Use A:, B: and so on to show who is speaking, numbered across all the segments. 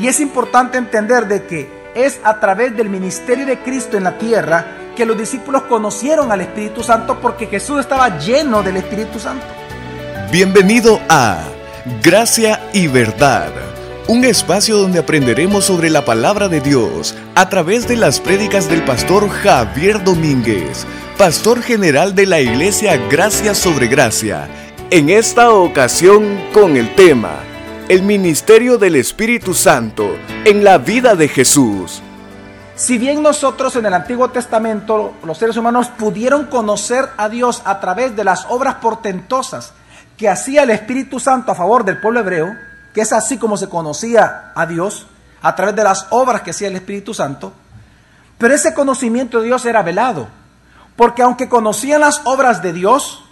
A: Y es importante entender de que es a través del ministerio de Cristo en la tierra que los discípulos conocieron al Espíritu Santo porque Jesús estaba lleno del Espíritu Santo.
B: Bienvenido a Gracia y Verdad, un espacio donde aprenderemos sobre la palabra de Dios a través de las prédicas del pastor Javier Domínguez, pastor general de la iglesia Gracia sobre Gracia. En esta ocasión con el tema El ministerio del Espíritu Santo en la vida de Jesús.
A: Si bien nosotros en el Antiguo Testamento, los seres humanos pudieron conocer a Dios a través de las obras portentosas que hacía el Espíritu Santo a favor del pueblo hebreo, que es así como se conocía a Dios, a través de las obras que hacía el Espíritu Santo, pero ese conocimiento de Dios era velado, porque aunque conocían las obras de Dios,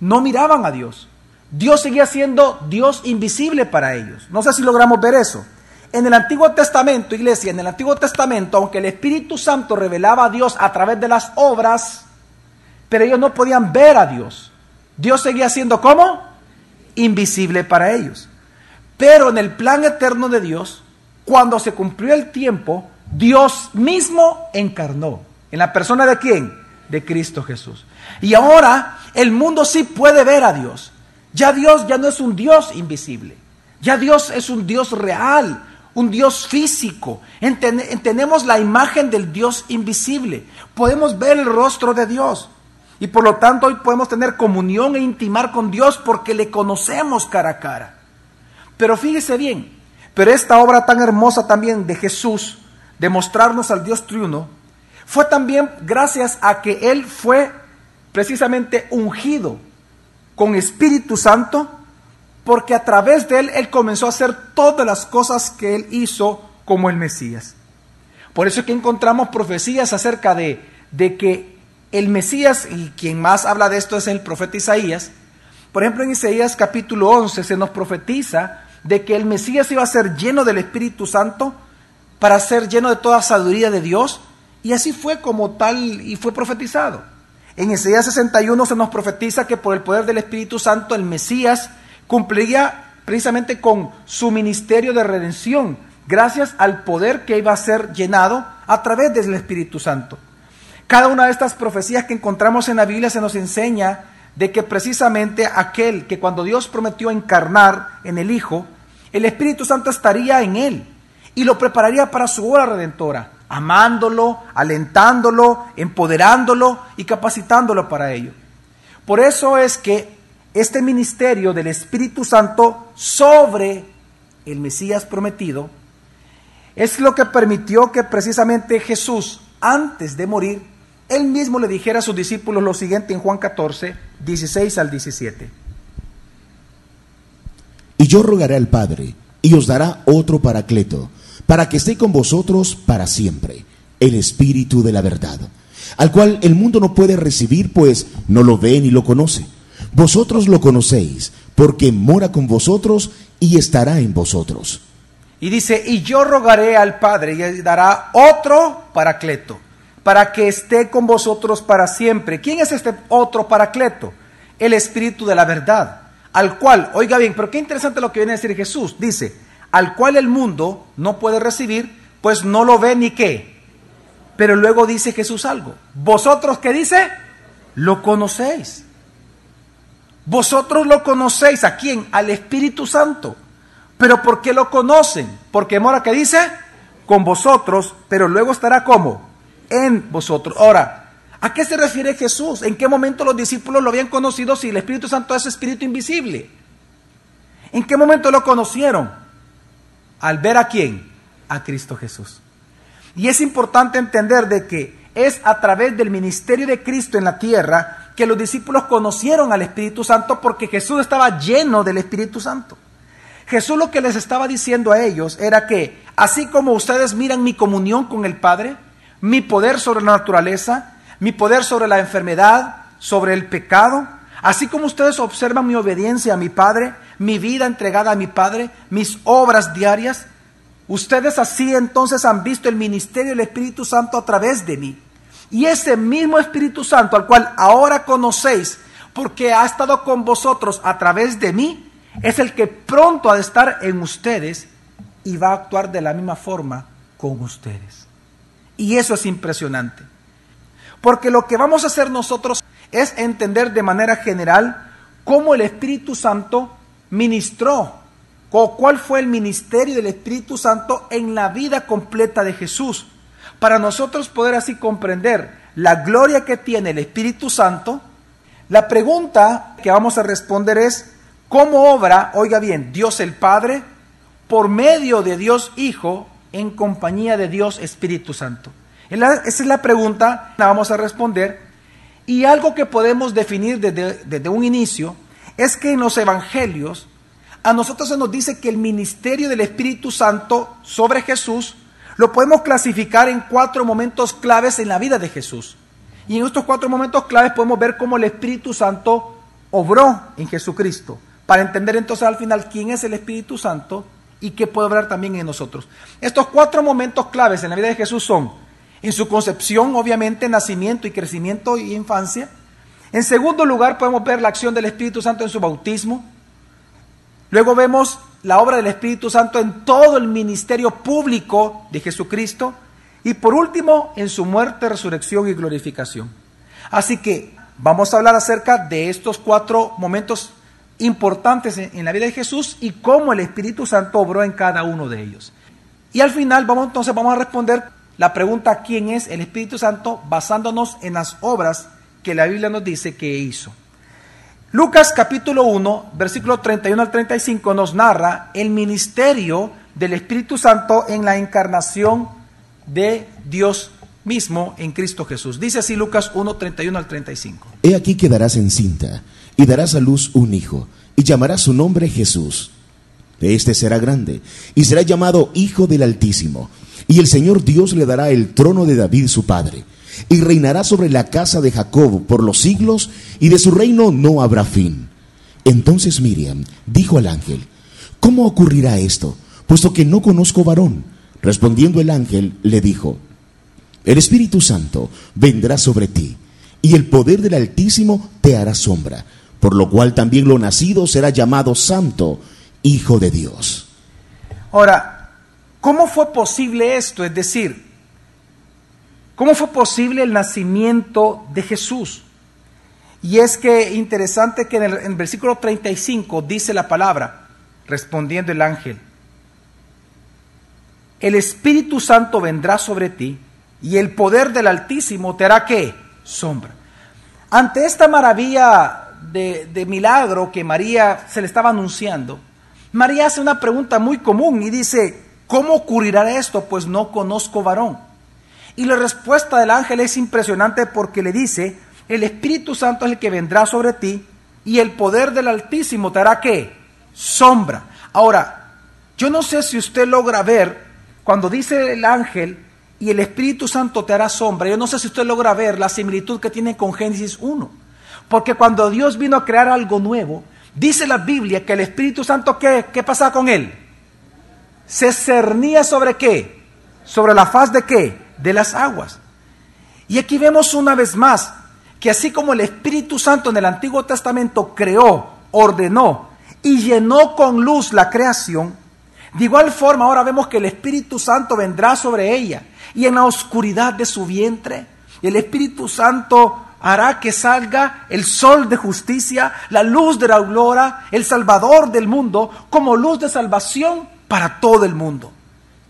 A: no miraban a Dios. Dios seguía siendo Dios invisible para ellos. No sé si logramos ver eso. En el Antiguo Testamento, iglesia, en el Antiguo Testamento, aunque el Espíritu Santo revelaba a Dios a través de las obras, pero ellos no podían ver a Dios. Dios seguía siendo como invisible para ellos. Pero en el plan eterno de Dios, cuando se cumplió el tiempo, Dios mismo encarnó. ¿En la persona de quién? De Cristo Jesús. Y ahora el mundo sí puede ver a Dios. Ya Dios ya no es un Dios invisible. Ya Dios es un Dios real, un Dios físico. Tenemos la imagen del Dios invisible. Podemos ver el rostro de Dios. Y por lo tanto hoy podemos tener comunión e intimar con Dios porque le conocemos cara a cara. Pero fíjese bien, pero esta obra tan hermosa también de Jesús, de mostrarnos al Dios triuno, fue también gracias a que Él fue precisamente ungido con Espíritu Santo porque a través de él él comenzó a hacer todas las cosas que él hizo como el Mesías. Por eso es que encontramos profecías acerca de, de que el Mesías, y quien más habla de esto es el profeta Isaías, por ejemplo en Isaías capítulo 11 se nos profetiza de que el Mesías iba a ser lleno del Espíritu Santo para ser lleno de toda sabiduría de Dios, y así fue como tal y fue profetizado. En Isaías 61 se nos profetiza que por el poder del Espíritu Santo el Mesías cumpliría precisamente con su ministerio de redención, gracias al poder que iba a ser llenado a través del Espíritu Santo. Cada una de estas profecías que encontramos en la Biblia se nos enseña de que precisamente aquel que cuando Dios prometió encarnar en el Hijo, el Espíritu Santo estaría en él y lo prepararía para su obra redentora, amándolo, alentándolo, empoderándolo y capacitándolo para ello. Por eso es que este ministerio del Espíritu Santo sobre el Mesías prometido es lo que permitió que precisamente Jesús, antes de morir, él mismo le dijera a sus discípulos lo siguiente en Juan 14, 16 al 17.
C: Y yo rogaré al Padre, y os dará otro paracleto, para que esté con vosotros para siempre, el Espíritu de la verdad, al cual el mundo no puede recibir, pues no lo ve ni lo conoce vosotros lo conocéis, porque mora con vosotros y estará en vosotros.
A: Y dice, y yo rogaré al Padre y dará otro paracleto, para que esté con vosotros para siempre. ¿Quién es este otro paracleto? El Espíritu de la verdad, al cual, oiga bien, pero qué interesante lo que viene a decir Jesús, dice, al cual el mundo no puede recibir, pues no lo ve ni qué. Pero luego dice Jesús algo, vosotros qué dice, lo conocéis vosotros lo conocéis, ¿a quién? Al Espíritu Santo. ¿Pero por qué lo conocen? Porque mora que dice, con vosotros, pero luego estará como? En vosotros. Ahora, ¿a qué se refiere Jesús? ¿En qué momento los discípulos lo habían conocido si el Espíritu Santo es Espíritu invisible? ¿En qué momento lo conocieron? Al ver a quién? A Cristo Jesús. Y es importante entender de que es a través del ministerio de Cristo en la tierra que los discípulos conocieron al Espíritu Santo porque Jesús estaba lleno del Espíritu Santo. Jesús lo que les estaba diciendo a ellos era que, así como ustedes miran mi comunión con el Padre, mi poder sobre la naturaleza, mi poder sobre la enfermedad, sobre el pecado, así como ustedes observan mi obediencia a mi Padre, mi vida entregada a mi Padre, mis obras diarias, ustedes así entonces han visto el ministerio del Espíritu Santo a través de mí. Y ese mismo Espíritu Santo al cual ahora conocéis, porque ha estado con vosotros a través de mí, es el que pronto ha de estar en ustedes y va a actuar de la misma forma con ustedes. Y eso es impresionante. Porque lo que vamos a hacer nosotros es entender de manera general cómo el Espíritu Santo ministró, o cuál fue el ministerio del Espíritu Santo en la vida completa de Jesús, para nosotros poder así comprender la gloria que tiene el Espíritu Santo. La pregunta que vamos a responder es, ¿cómo obra, oiga bien, Dios el Padre por medio de Dios Hijo en compañía de Dios Espíritu Santo? Esa es la pregunta, la vamos a responder. Y algo que podemos definir desde, desde un inicio es que en los evangelios a nosotros se nos dice que el ministerio del Espíritu Santo sobre Jesús lo podemos clasificar en cuatro momentos claves en la vida de Jesús. Y en estos cuatro momentos claves podemos ver cómo el Espíritu Santo obró en Jesucristo, para entender entonces al final quién es el Espíritu Santo y qué puede obrar también en nosotros. Estos cuatro momentos claves en la vida de Jesús son en su concepción, obviamente, nacimiento y crecimiento y infancia. En segundo lugar, podemos ver la acción del Espíritu Santo en su bautismo. Luego vemos la obra del Espíritu Santo en todo el ministerio público de Jesucristo. Y por último, en su muerte, resurrección y glorificación. Así que vamos a hablar acerca de estos cuatro momentos importantes en la vida de Jesús y cómo el Espíritu Santo obró en cada uno de ellos. Y al final vamos entonces vamos a responder la pregunta quién es el Espíritu Santo basándonos en las obras que la Biblia nos dice que hizo. Lucas capítulo 1, versículo 31 al 35 nos narra el ministerio del Espíritu Santo en la encarnación de Dios mismo en Cristo Jesús. Dice así Lucas 1, 31 al 35.
C: He aquí quedarás encinta y darás a luz un hijo y llamarás su nombre Jesús. Este será grande y será llamado Hijo del Altísimo y el Señor Dios le dará el trono de David su padre, y reinará sobre la casa de Jacob por los siglos, y de su reino no habrá fin. Entonces Miriam dijo al ángel, ¿cómo ocurrirá esto? Puesto que no conozco varón. Respondiendo el ángel, le dijo, el Espíritu Santo vendrá sobre ti, y el poder del Altísimo te hará sombra, por lo cual también lo nacido será llamado Santo, Hijo de Dios.
A: Ahora, ¿Cómo fue posible esto? Es decir, ¿cómo fue posible el nacimiento de Jesús? Y es que interesante que en el, versículo 35 dice la palabra, respondiendo el ángel, el Espíritu Santo vendrá sobre ti y el poder del Altísimo te hará qué? Sombra. Ante esta maravilla de, de milagro que María se le estaba anunciando, María hace una pregunta muy común y dice, ¿Cómo ocurrirá esto? Pues no conozco varón. Y la respuesta del ángel es impresionante porque le dice, el Espíritu Santo es el que vendrá sobre ti y el poder del Altísimo te hará qué? Sombra. Ahora, yo no sé si usted logra ver cuando dice el ángel y el Espíritu Santo te hará sombra, yo no sé si usted logra ver la similitud que tiene con Génesis 1. Porque cuando Dios vino a crear algo nuevo, dice la Biblia que el Espíritu Santo, ¿qué, qué pasa con él? Se cernía sobre qué? Sobre la faz de qué? De las aguas. Y aquí vemos una vez más que así como el Espíritu Santo en el Antiguo Testamento creó, ordenó y llenó con luz la creación, de igual forma ahora vemos que el Espíritu Santo vendrá sobre ella y en la oscuridad de su vientre el Espíritu Santo hará que salga el sol de justicia, la luz de la aurora, el Salvador del mundo, como luz de salvación para todo el mundo.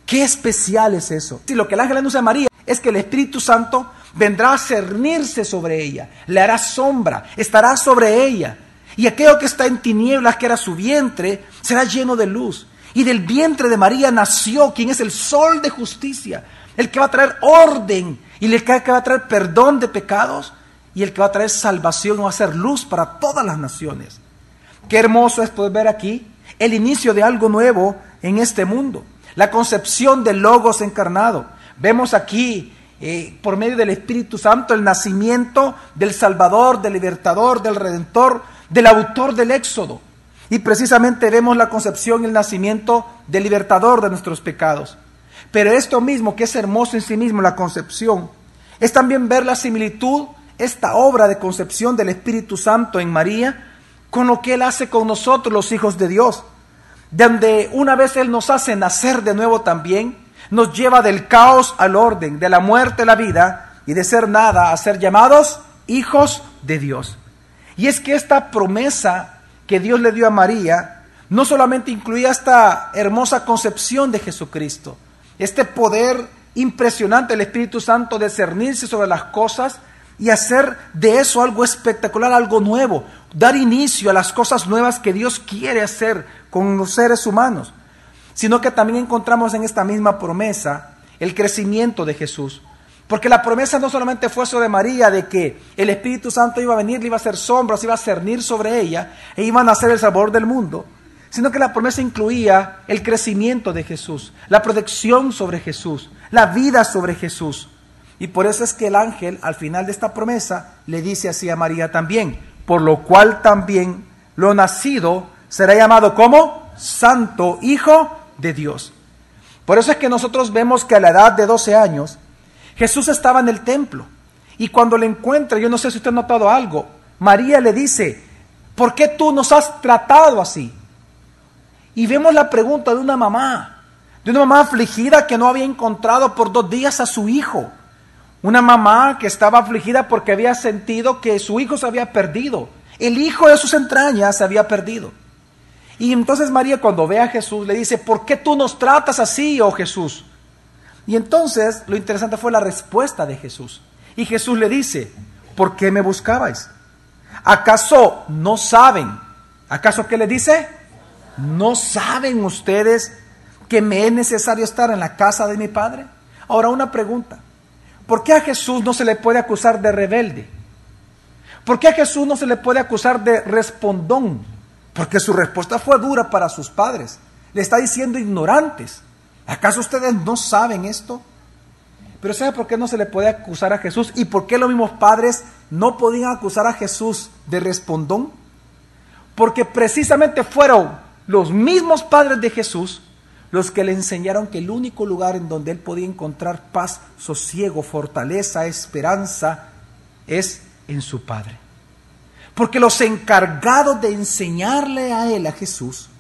A: Qué especial es eso. Si lo que el ángel anuncia a María es que el Espíritu Santo vendrá a cernirse sobre ella, le hará sombra, estará sobre ella. Y aquello que está en tinieblas, que era su vientre, será lleno de luz. Y del vientre de María nació quien es el sol de justicia, el que va a traer orden y el que va a traer perdón de pecados y el que va a traer salvación y va a ser luz para todas las naciones. Qué hermoso es poder ver aquí el inicio de algo nuevo en este mundo. La concepción del Logos encarnado. Vemos aquí, eh, por medio del Espíritu Santo, el nacimiento del Salvador, del Libertador, del Redentor, del autor del Éxodo. Y precisamente vemos la concepción y el nacimiento del Libertador de nuestros pecados. Pero esto mismo, que es hermoso en sí mismo, la concepción, es también ver la similitud, esta obra de concepción del Espíritu Santo en María, con lo que Él hace con nosotros, los hijos de Dios. Donde una vez Él nos hace nacer de nuevo también, nos lleva del caos al orden, de la muerte a la vida y de ser nada a ser llamados hijos de Dios. Y es que esta promesa que Dios le dio a María no solamente incluía esta hermosa concepción de Jesucristo, este poder impresionante del Espíritu Santo de cernirse sobre las cosas y hacer de eso algo espectacular, algo nuevo, dar inicio a las cosas nuevas que Dios quiere hacer con los seres humanos, sino que también encontramos en esta misma promesa el crecimiento de Jesús. Porque la promesa no solamente fue sobre María de que el Espíritu Santo iba a venir, le iba a hacer sombras, iba a cernir sobre ella e iban a ser el sabor del mundo, sino que la promesa incluía el crecimiento de Jesús, la protección sobre Jesús, la vida sobre Jesús. Y por eso es que el ángel al final de esta promesa le dice así a María también, por lo cual también lo nacido será llamado como Santo Hijo de Dios. Por eso es que nosotros vemos que a la edad de 12 años, Jesús estaba en el templo y cuando le encuentra, yo no sé si usted ha notado algo, María le dice, ¿por qué tú nos has tratado así? Y vemos la pregunta de una mamá, de una mamá afligida que no había encontrado por dos días a su hijo. Una mamá que estaba afligida porque había sentido que su hijo se había perdido. El hijo de sus entrañas se había perdido. Y entonces María cuando ve a Jesús le dice, ¿por qué tú nos tratas así, oh Jesús? Y entonces lo interesante fue la respuesta de Jesús. Y Jesús le dice, ¿por qué me buscabais? ¿Acaso no saben? ¿Acaso qué le dice? ¿No saben ustedes que me es necesario estar en la casa de mi Padre? Ahora una pregunta. ¿Por qué a Jesús no se le puede acusar de rebelde? ¿Por qué a Jesús no se le puede acusar de respondón? Porque su respuesta fue dura para sus padres. Le está diciendo ignorantes. ¿Acaso ustedes no saben esto? Pero ¿sabe por qué no se le puede acusar a Jesús? ¿Y por qué los mismos padres no podían acusar a Jesús de respondón? Porque precisamente fueron los mismos padres de Jesús los que le enseñaron que el único lugar en donde él podía encontrar paz, sosiego, fortaleza, esperanza, es en su Padre. Porque los encargados de enseñarle a él, a Jesús,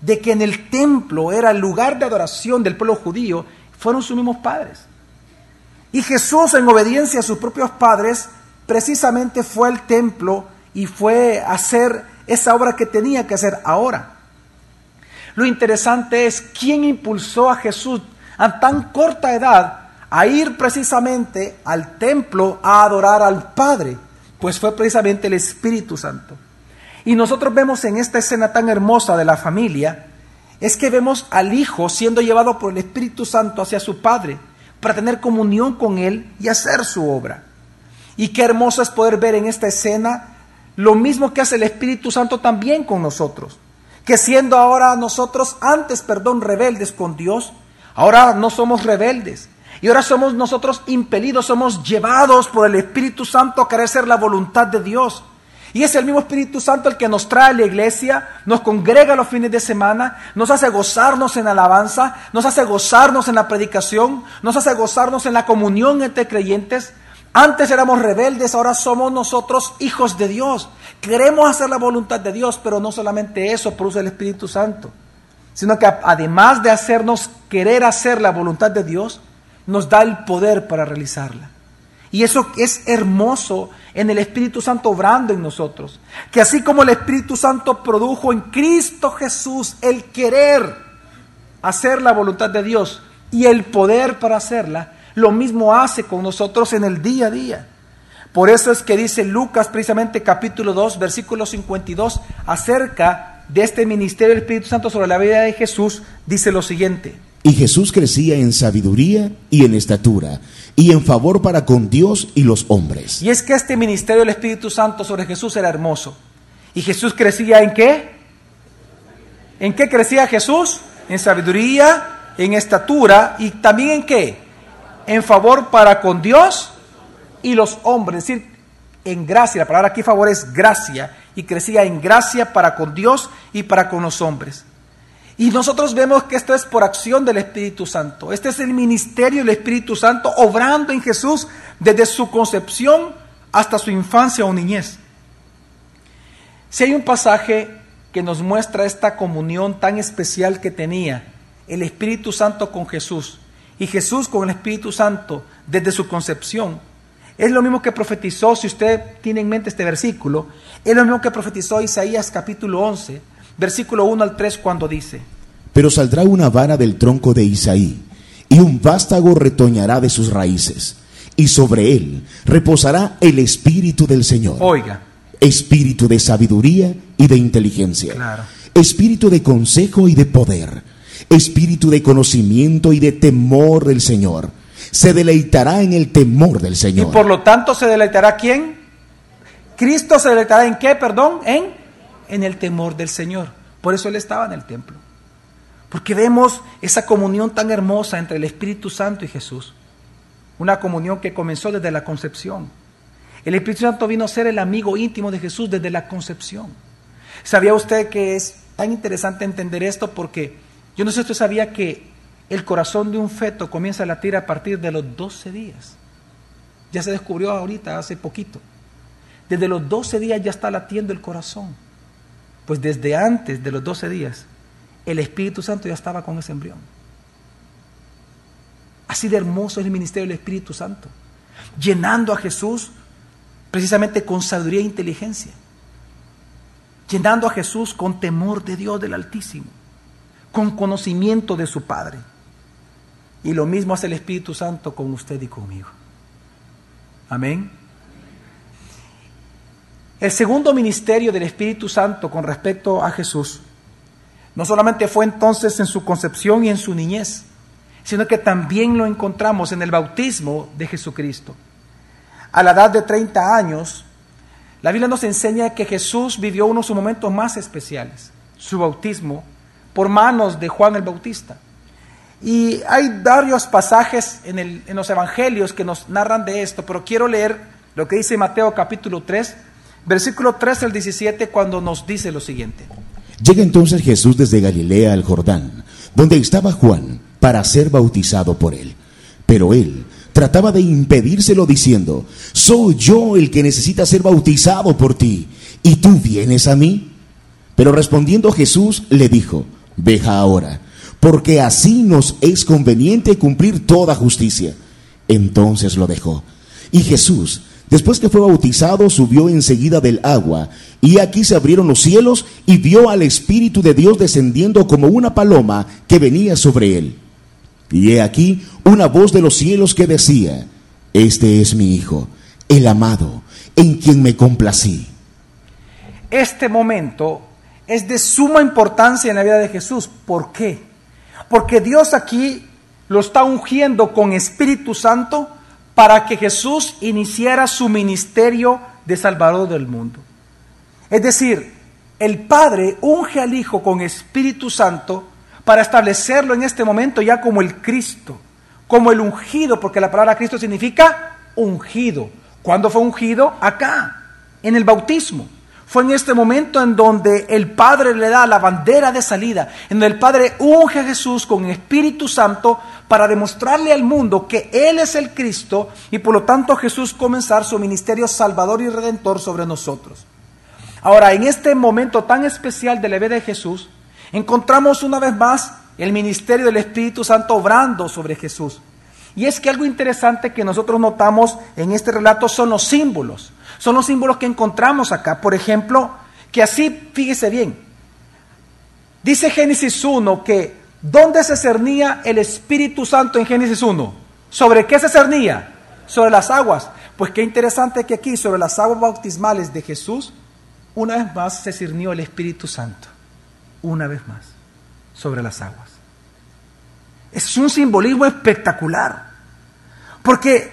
A: de que en el templo era el lugar de adoración del pueblo judío, fueron sus mismos padres. Y Jesús, en obediencia a sus propios padres, precisamente fue al templo y fue a hacer esa obra que tenía que hacer ahora. Lo interesante es quién impulsó a Jesús a tan corta edad a ir precisamente al templo a adorar al Padre, pues fue precisamente el Espíritu Santo. Y nosotros vemos en esta escena tan hermosa de la familia, es que vemos al Hijo siendo llevado por el Espíritu Santo hacia su Padre para tener comunión con Él y hacer su obra. Y qué hermoso es poder ver en esta escena lo mismo que hace el Espíritu Santo también con nosotros. Que siendo ahora nosotros antes, perdón, rebeldes con Dios, ahora no somos rebeldes. Y ahora somos nosotros impelidos, somos llevados por el Espíritu Santo a querer ser la voluntad de Dios. Y es el mismo Espíritu Santo el que nos trae a la iglesia, nos congrega los fines de semana, nos hace gozarnos en alabanza, nos hace gozarnos en la predicación, nos hace gozarnos en la comunión entre creyentes. Antes éramos rebeldes, ahora somos nosotros hijos de Dios. Queremos hacer la voluntad de Dios, pero no solamente eso produce el Espíritu Santo, sino que además de hacernos querer hacer la voluntad de Dios, nos da el poder para realizarla. Y eso es hermoso en el Espíritu Santo obrando en nosotros. Que así como el Espíritu Santo produjo en Cristo Jesús el querer hacer la voluntad de Dios y el poder para hacerla, lo mismo hace con nosotros en el día a día. Por eso es que dice Lucas precisamente capítulo 2, versículo 52, acerca de este ministerio del Espíritu Santo sobre la vida de Jesús, dice lo siguiente.
C: Y Jesús crecía en sabiduría y en estatura y en favor para con Dios y los hombres.
A: Y es que este ministerio del Espíritu Santo sobre Jesús era hermoso. ¿Y Jesús crecía en qué? ¿En qué crecía Jesús? En sabiduría, en estatura y también en qué? En favor para con Dios y los hombres. Es decir, en gracia. La palabra aquí favor es gracia. Y crecía en gracia para con Dios y para con los hombres. Y nosotros vemos que esto es por acción del Espíritu Santo. Este es el ministerio del Espíritu Santo obrando en Jesús desde su concepción hasta su infancia o niñez. Si hay un pasaje que nos muestra esta comunión tan especial que tenía el Espíritu Santo con Jesús y Jesús con el Espíritu Santo desde su concepción. Es lo mismo que profetizó, si usted tiene en mente este versículo, es lo mismo que profetizó Isaías capítulo 11, versículo 1 al 3 cuando dice,
C: Pero saldrá una vara del tronco de Isaí, y un vástago retoñará de sus raíces, y sobre él reposará el Espíritu del Señor.
A: Oiga,
C: Espíritu de sabiduría y de inteligencia.
A: Claro.
C: Espíritu de consejo y de poder. Espíritu de conocimiento y de temor del Señor. Se deleitará en el temor del
A: y
C: Señor.
A: por lo tanto se deleitará quién? Cristo se deleitará en qué, perdón, en en el temor del Señor. Por eso él estaba en el templo. Porque vemos esa comunión tan hermosa entre el Espíritu Santo y Jesús. Una comunión que comenzó desde la concepción. El Espíritu Santo vino a ser el amigo íntimo de Jesús desde la concepción. ¿Sabía usted que es tan interesante entender esto? Porque yo no sé si usted sabía que el corazón de un feto comienza a latir a partir de los 12 días. Ya se descubrió ahorita, hace poquito. Desde los 12 días ya está latiendo el corazón. Pues desde antes de los 12 días, el Espíritu Santo ya estaba con ese embrión. Así de hermoso es el ministerio del Espíritu Santo, llenando a Jesús precisamente con sabiduría e inteligencia, llenando a Jesús con temor de Dios del Altísimo, con conocimiento de su Padre. Y lo mismo hace el Espíritu Santo con usted y conmigo. Amén. El segundo ministerio del Espíritu Santo con respecto a Jesús no solamente fue entonces en su concepción y en su niñez, sino que también lo encontramos en el bautismo de Jesucristo. A la edad de 30 años, la Biblia nos enseña que Jesús vivió uno de sus momentos más especiales, su bautismo, por manos de Juan el Bautista. Y hay varios pasajes en, en los evangelios que nos narran de esto, pero quiero leer lo que dice Mateo capítulo 3, versículo 3 al 17, cuando nos dice lo siguiente.
C: Llega entonces Jesús desde Galilea al Jordán, donde estaba Juan, para ser bautizado por él. Pero él trataba de impedírselo diciendo, soy yo el que necesita ser bautizado por ti, ¿y tú vienes a mí? Pero respondiendo Jesús le dijo, deja ahora, porque así nos es conveniente cumplir toda justicia. Entonces lo dejó. Y Jesús, después que fue bautizado, subió enseguida del agua, y aquí se abrieron los cielos, y vio al Espíritu de Dios descendiendo como una paloma que venía sobre él. Y he aquí una voz de los cielos que decía, Este es mi Hijo, el amado, en quien me complací.
A: Este momento es de suma importancia en la vida de Jesús. ¿Por qué? Porque Dios aquí lo está ungiendo con Espíritu Santo para que Jesús iniciara su ministerio de Salvador del mundo. Es decir, el Padre unge al Hijo con Espíritu Santo para establecerlo en este momento ya como el Cristo, como el ungido, porque la palabra Cristo significa ungido. ¿Cuándo fue ungido? Acá, en el bautismo. Fue en este momento en donde el Padre le da la bandera de salida, en donde el Padre unge a Jesús con Espíritu Santo para demostrarle al mundo que Él es el Cristo y por lo tanto Jesús comenzar su ministerio salvador y redentor sobre nosotros. Ahora, en este momento tan especial de la vida de Jesús, encontramos una vez más el ministerio del Espíritu Santo obrando sobre Jesús. Y es que algo interesante que nosotros notamos en este relato son los símbolos. Son los símbolos que encontramos acá. Por ejemplo, que así, fíjese bien, dice Génesis 1 que ¿dónde se cernía el Espíritu Santo en Génesis 1? ¿Sobre qué se cernía? Sobre las aguas. Pues qué interesante que aquí, sobre las aguas bautismales de Jesús, una vez más se cernió el Espíritu Santo. Una vez más, sobre las aguas. Es un simbolismo espectacular. Porque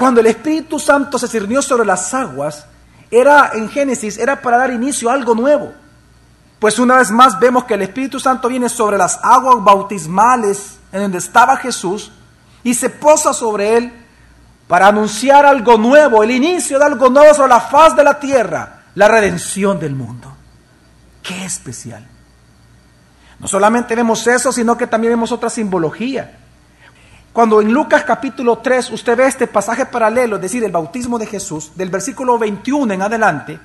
A: cuando el Espíritu Santo se cernió sobre las aguas, era en Génesis, era para dar inicio a algo nuevo. Pues una vez más vemos que el Espíritu Santo viene sobre las aguas bautismales en donde estaba Jesús y se posa sobre él para anunciar algo nuevo, el inicio de algo nuevo sobre la faz de la tierra, la redención del mundo. Qué especial. No solamente vemos eso, sino que también vemos otra simbología. Cuando en Lucas capítulo 3 usted ve este pasaje paralelo, es decir, el bautismo de Jesús, del versículo 21 en adelante,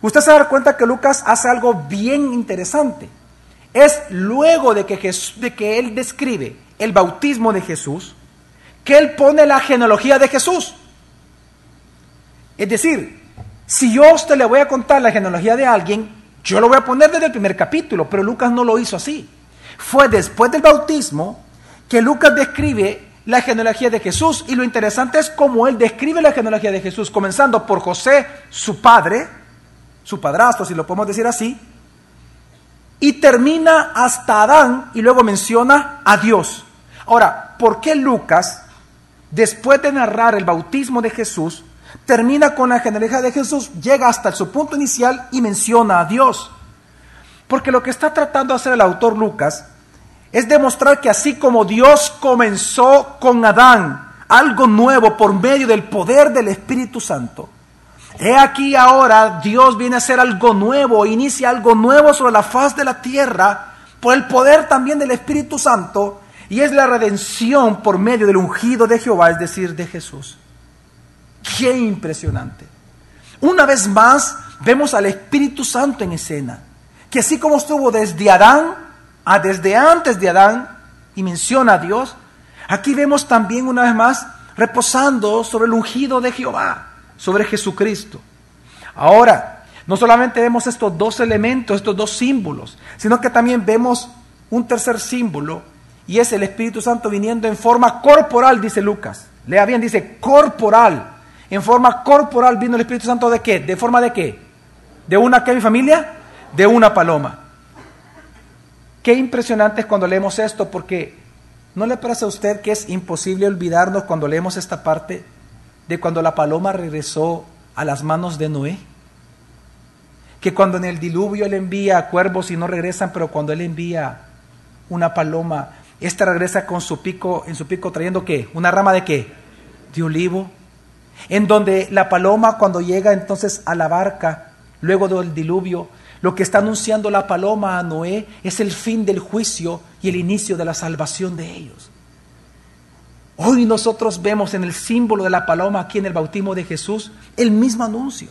A: usted se da cuenta que Lucas hace algo bien interesante. Es luego de que, de que él describe el bautismo de Jesús, que él pone la genealogía de Jesús. Es decir, si yo a usted le voy a contar la genealogía de alguien, yo lo voy a poner desde el primer capítulo, pero Lucas no lo hizo así. Fue después del bautismo que Lucas describe la genealogía de Jesús y lo interesante es cómo él describe la genealogía de Jesús, comenzando por José, su padre, su padrastro, si lo podemos decir así, y termina hasta Adán y luego menciona a Dios. Ahora, ¿por qué Lucas, después de narrar el bautismo de Jesús, termina con la genealogía de Jesús, llega hasta su punto inicial y menciona a Dios? Porque lo que está tratando de hacer el autor Lucas es demostrar que así como Dios comenzó con Adán algo nuevo por medio del poder del Espíritu Santo, he aquí ahora Dios viene a hacer algo nuevo, inicia algo nuevo sobre la faz de la tierra por el poder también del Espíritu Santo y es la redención por medio del ungido de Jehová, es decir, de Jesús. Qué impresionante. Una vez más vemos al Espíritu Santo en escena, que así como estuvo desde Adán, a desde antes de Adán y menciona a Dios, aquí vemos también una vez más reposando sobre el ungido de Jehová, sobre Jesucristo. Ahora, no solamente vemos estos dos elementos, estos dos símbolos, sino que también vemos un tercer símbolo y es el Espíritu Santo viniendo en forma corporal, dice Lucas. Lea bien, dice corporal. En forma corporal vino el Espíritu Santo de qué? ¿De forma de qué? ¿De una qué mi familia? De una paloma. Qué impresionante es cuando leemos esto, porque ¿no le parece a usted que es imposible olvidarnos cuando leemos esta parte de cuando la paloma regresó a las manos de Noé? Que cuando en el diluvio él envía cuervos y no regresan, pero cuando él envía una paloma, esta regresa con su pico, en su pico trayendo qué? Una rama de qué? De olivo. En donde la paloma cuando llega entonces a la barca, luego del diluvio, lo que está anunciando la paloma a Noé es el fin del juicio y el inicio de la salvación de ellos. Hoy nosotros vemos en el símbolo de la paloma aquí en el bautismo de Jesús el mismo anuncio,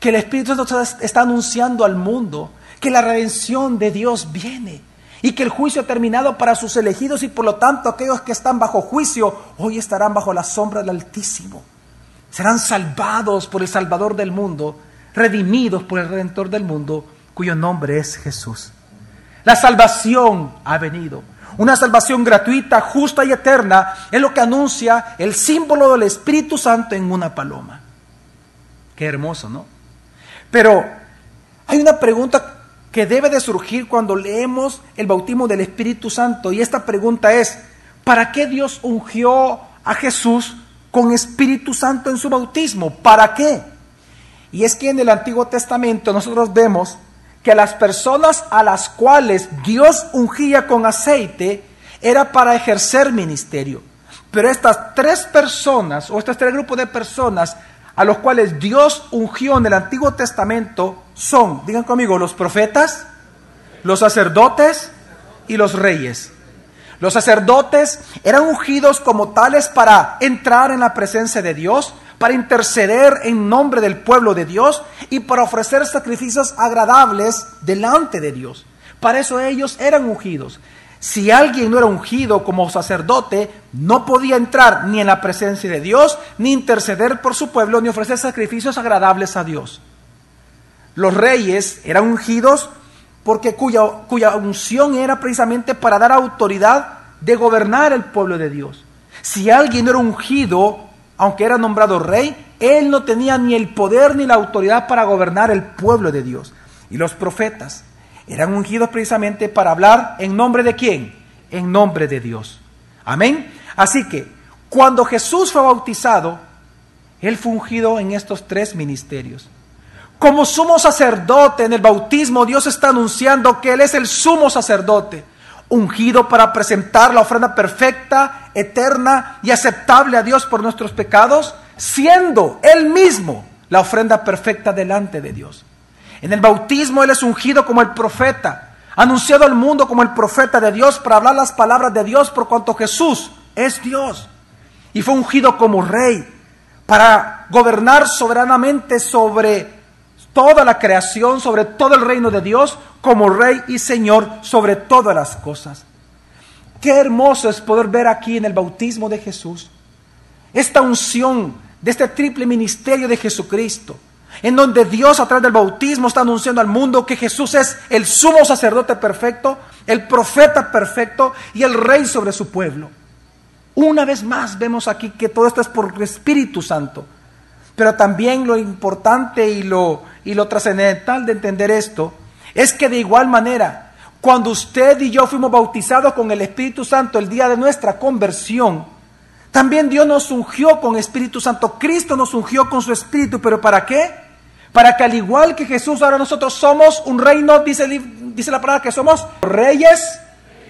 A: que el Espíritu Santo está anunciando al mundo que la redención de Dios viene y que el juicio ha terminado para sus elegidos y por lo tanto aquellos que están bajo juicio hoy estarán bajo la sombra del Altísimo. Serán salvados por el Salvador del mundo, redimidos por el Redentor del mundo cuyo nombre es Jesús. La salvación ha venido. Una salvación gratuita, justa y eterna es lo que anuncia el símbolo del Espíritu Santo en una paloma. Qué hermoso, ¿no? Pero hay una pregunta que debe de surgir cuando leemos el bautismo del Espíritu Santo y esta pregunta es, ¿para qué Dios ungió a Jesús con Espíritu Santo en su bautismo? ¿Para qué? Y es que en el Antiguo Testamento nosotros vemos que las personas a las cuales Dios ungía con aceite era para ejercer ministerio. Pero estas tres personas, o estos tres grupos de personas a los cuales Dios ungió en el Antiguo Testamento son, digan conmigo, los profetas, los sacerdotes y los reyes. Los sacerdotes eran ungidos como tales para entrar en la presencia de Dios, para interceder en nombre del pueblo de Dios y para ofrecer sacrificios agradables delante de Dios. Para eso ellos eran ungidos. Si alguien no era ungido como sacerdote, no podía entrar ni en la presencia de Dios, ni interceder por su pueblo, ni ofrecer sacrificios agradables a Dios. Los reyes eran ungidos porque cuya, unción era precisamente para dar autoridad de gobernar el pueblo de Dios. Si alguien no era ungido aunque era nombrado rey, él no tenía ni el poder ni la autoridad para gobernar el pueblo de Dios. Y los profetas eran ungidos precisamente para hablar en nombre de quién? En nombre de Dios. Amén. Así que cuando Jesús fue bautizado, él fue ungido en estos tres ministerios. Como sumo sacerdote en el bautismo, Dios está anunciando que Él es el sumo sacerdote ungido para presentar la ofrenda perfecta, eterna y aceptable a Dios por nuestros pecados, siendo Él mismo la ofrenda perfecta delante de Dios. En el bautismo Él es ungido como el profeta, anunciado al mundo como el profeta de Dios para hablar las palabras de Dios por cuanto Jesús es Dios. Y fue ungido como rey para gobernar soberanamente sobre toda la creación, sobre todo el reino de Dios, como Rey y Señor sobre todas las cosas. Qué hermoso es poder ver aquí en el bautismo de Jesús esta unción de este triple ministerio de Jesucristo, en donde Dios a través del bautismo está anunciando al mundo que Jesús es el sumo sacerdote perfecto, el profeta perfecto y el rey sobre su pueblo. Una vez más vemos aquí que todo esto es por el Espíritu Santo. Pero también lo importante y lo, y lo trascendental de entender esto es que de igual manera, cuando usted y yo fuimos bautizados con el Espíritu Santo el día de nuestra conversión, también Dios nos ungió con Espíritu Santo. Cristo nos ungió con su Espíritu. ¿Pero para qué? Para que al igual que Jesús, ahora nosotros somos un reino, dice, dice la palabra que somos reyes,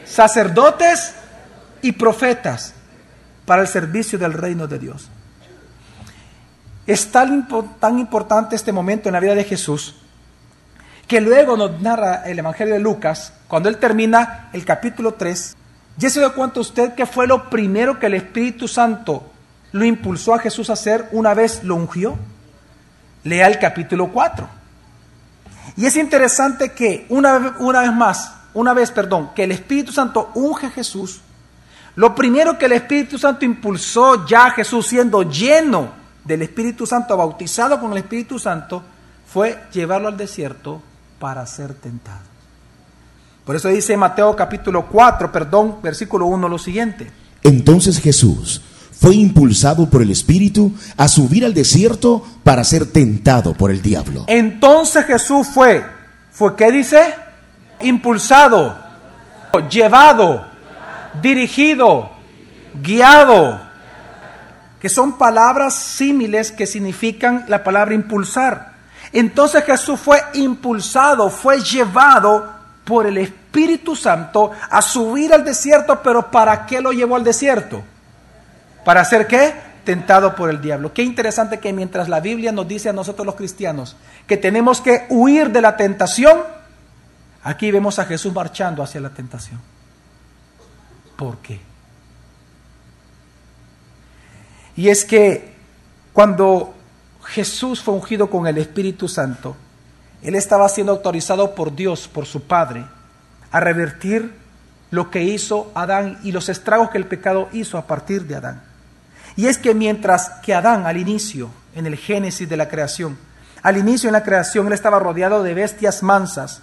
A: sacerdotes y profetas para el servicio del reino de Dios. Es tan, tan importante este momento en la vida de Jesús que luego nos narra el Evangelio de Lucas, cuando él termina el capítulo 3, ¿ya se da cuenta usted que fue lo primero que el Espíritu Santo lo impulsó a Jesús a hacer una vez lo ungió? Lea el capítulo 4. Y es interesante que una, una vez más, una vez, perdón, que el Espíritu Santo unge a Jesús, lo primero que el Espíritu Santo impulsó ya a Jesús siendo lleno del Espíritu Santo, bautizado con el Espíritu Santo, fue llevarlo al desierto para ser tentado. Por eso dice Mateo capítulo 4, perdón, versículo 1 lo siguiente.
C: Entonces Jesús fue impulsado por el Espíritu a subir al desierto para ser tentado por el diablo.
A: Entonces Jesús fue, ¿fue qué dice? Impulsado, llevado, dirigido, guiado, que son palabras símiles que significan la palabra impulsar. Entonces Jesús fue impulsado, fue llevado por el Espíritu Santo a subir al desierto, pero ¿para qué lo llevó al desierto? ¿Para hacer qué? Tentado por el diablo. Qué interesante que mientras la Biblia nos dice a nosotros los cristianos que tenemos que huir de la tentación, aquí vemos a Jesús marchando hacia la tentación. ¿Por qué? Y es que cuando Jesús fue ungido con el Espíritu Santo, Él estaba siendo autorizado por Dios, por su Padre, a revertir lo que hizo Adán y los estragos que el pecado hizo a partir de Adán. Y es que mientras que Adán al inicio, en el génesis de la creación, al inicio en la creación él estaba rodeado de bestias mansas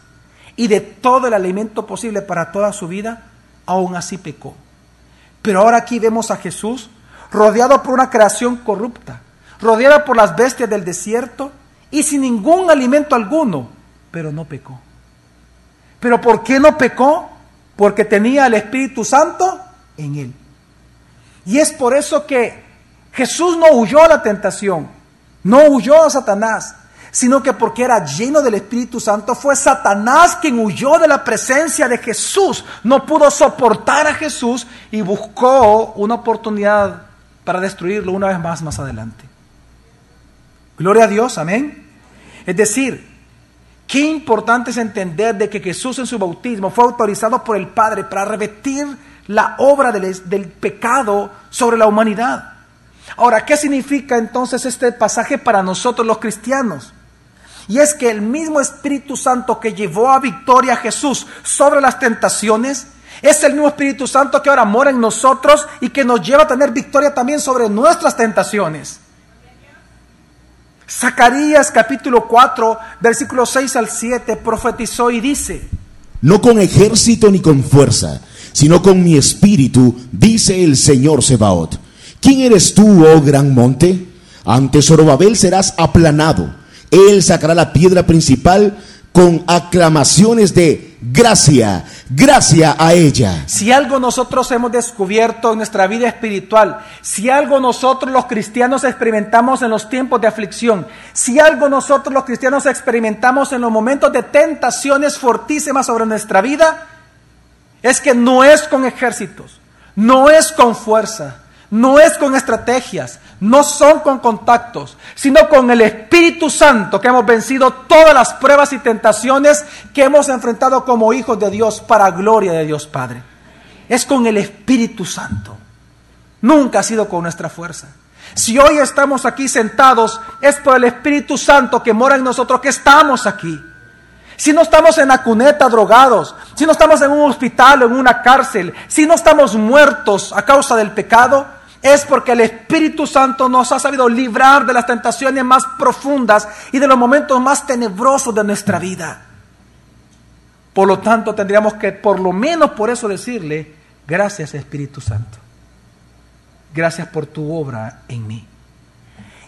A: y de todo el alimento posible para toda su vida, aún así pecó. Pero ahora aquí vemos a Jesús rodeado por una creación corrupta, rodeada por las bestias del desierto y sin ningún alimento alguno, pero no pecó. ¿Pero por qué no pecó? Porque tenía el Espíritu Santo en él. Y es por eso que Jesús no huyó a la tentación, no huyó a Satanás, sino que porque era lleno del Espíritu Santo, fue Satanás quien huyó de la presencia de Jesús, no pudo soportar a Jesús y buscó una oportunidad para destruirlo una vez más más adelante. Gloria a Dios, amén. Es decir, qué importante es entender de que Jesús en su bautismo fue autorizado por el Padre para revertir la obra del pecado sobre la humanidad. Ahora, ¿qué significa entonces este pasaje para nosotros los cristianos? Y es que el mismo Espíritu Santo que llevó a victoria a Jesús sobre las tentaciones, es el mismo Espíritu Santo que ahora mora en nosotros y que nos lleva a tener victoria también sobre nuestras tentaciones. Zacarías capítulo 4, versículos 6 al 7, profetizó y dice,
C: No con ejército ni con fuerza, sino con mi espíritu, dice el Señor Sebaot. ¿Quién eres tú, oh gran monte? Ante Zorobabel serás aplanado él sacará la piedra principal con aclamaciones de gracia, gracia a ella.
A: Si algo nosotros hemos descubierto en nuestra vida espiritual, si algo nosotros los cristianos experimentamos en los tiempos de aflicción, si algo nosotros los cristianos experimentamos en los momentos de tentaciones fortísimas sobre nuestra vida, es que no es con ejércitos, no es con fuerza, no es con estrategias, no son con contactos, sino con el Espíritu Santo que hemos vencido todas las pruebas y tentaciones que hemos enfrentado como hijos de Dios para gloria de Dios Padre. Es con el Espíritu Santo. Nunca ha sido con nuestra fuerza. Si hoy estamos aquí sentados, es por el Espíritu Santo que mora en nosotros que estamos aquí. Si no estamos en la cuneta drogados, si no estamos en un hospital o en una cárcel, si no estamos muertos a causa del pecado, es porque el Espíritu Santo nos ha sabido librar de las tentaciones más profundas y de los momentos más tenebrosos de nuestra vida. Por lo tanto, tendríamos que por lo menos por eso decirle, gracias Espíritu Santo. Gracias por tu obra en mí.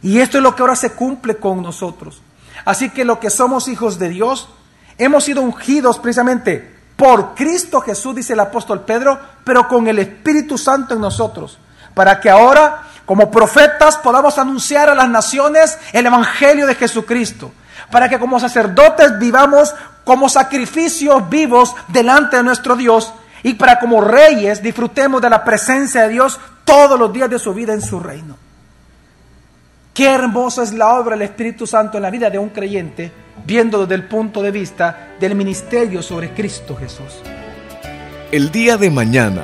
A: Y esto es lo que ahora se cumple con nosotros. Así que lo que somos hijos de Dios, hemos sido ungidos precisamente por Cristo Jesús, dice el apóstol Pedro, pero con el Espíritu Santo en nosotros para que ahora, como profetas, podamos anunciar a las naciones el Evangelio de Jesucristo, para que como sacerdotes vivamos como sacrificios vivos delante de nuestro Dios y para como reyes disfrutemos de la presencia de Dios todos los días de su vida en su reino. Qué hermosa es la obra del Espíritu Santo en la vida de un creyente, viendo desde el punto de vista del ministerio sobre Cristo Jesús.
B: El día de mañana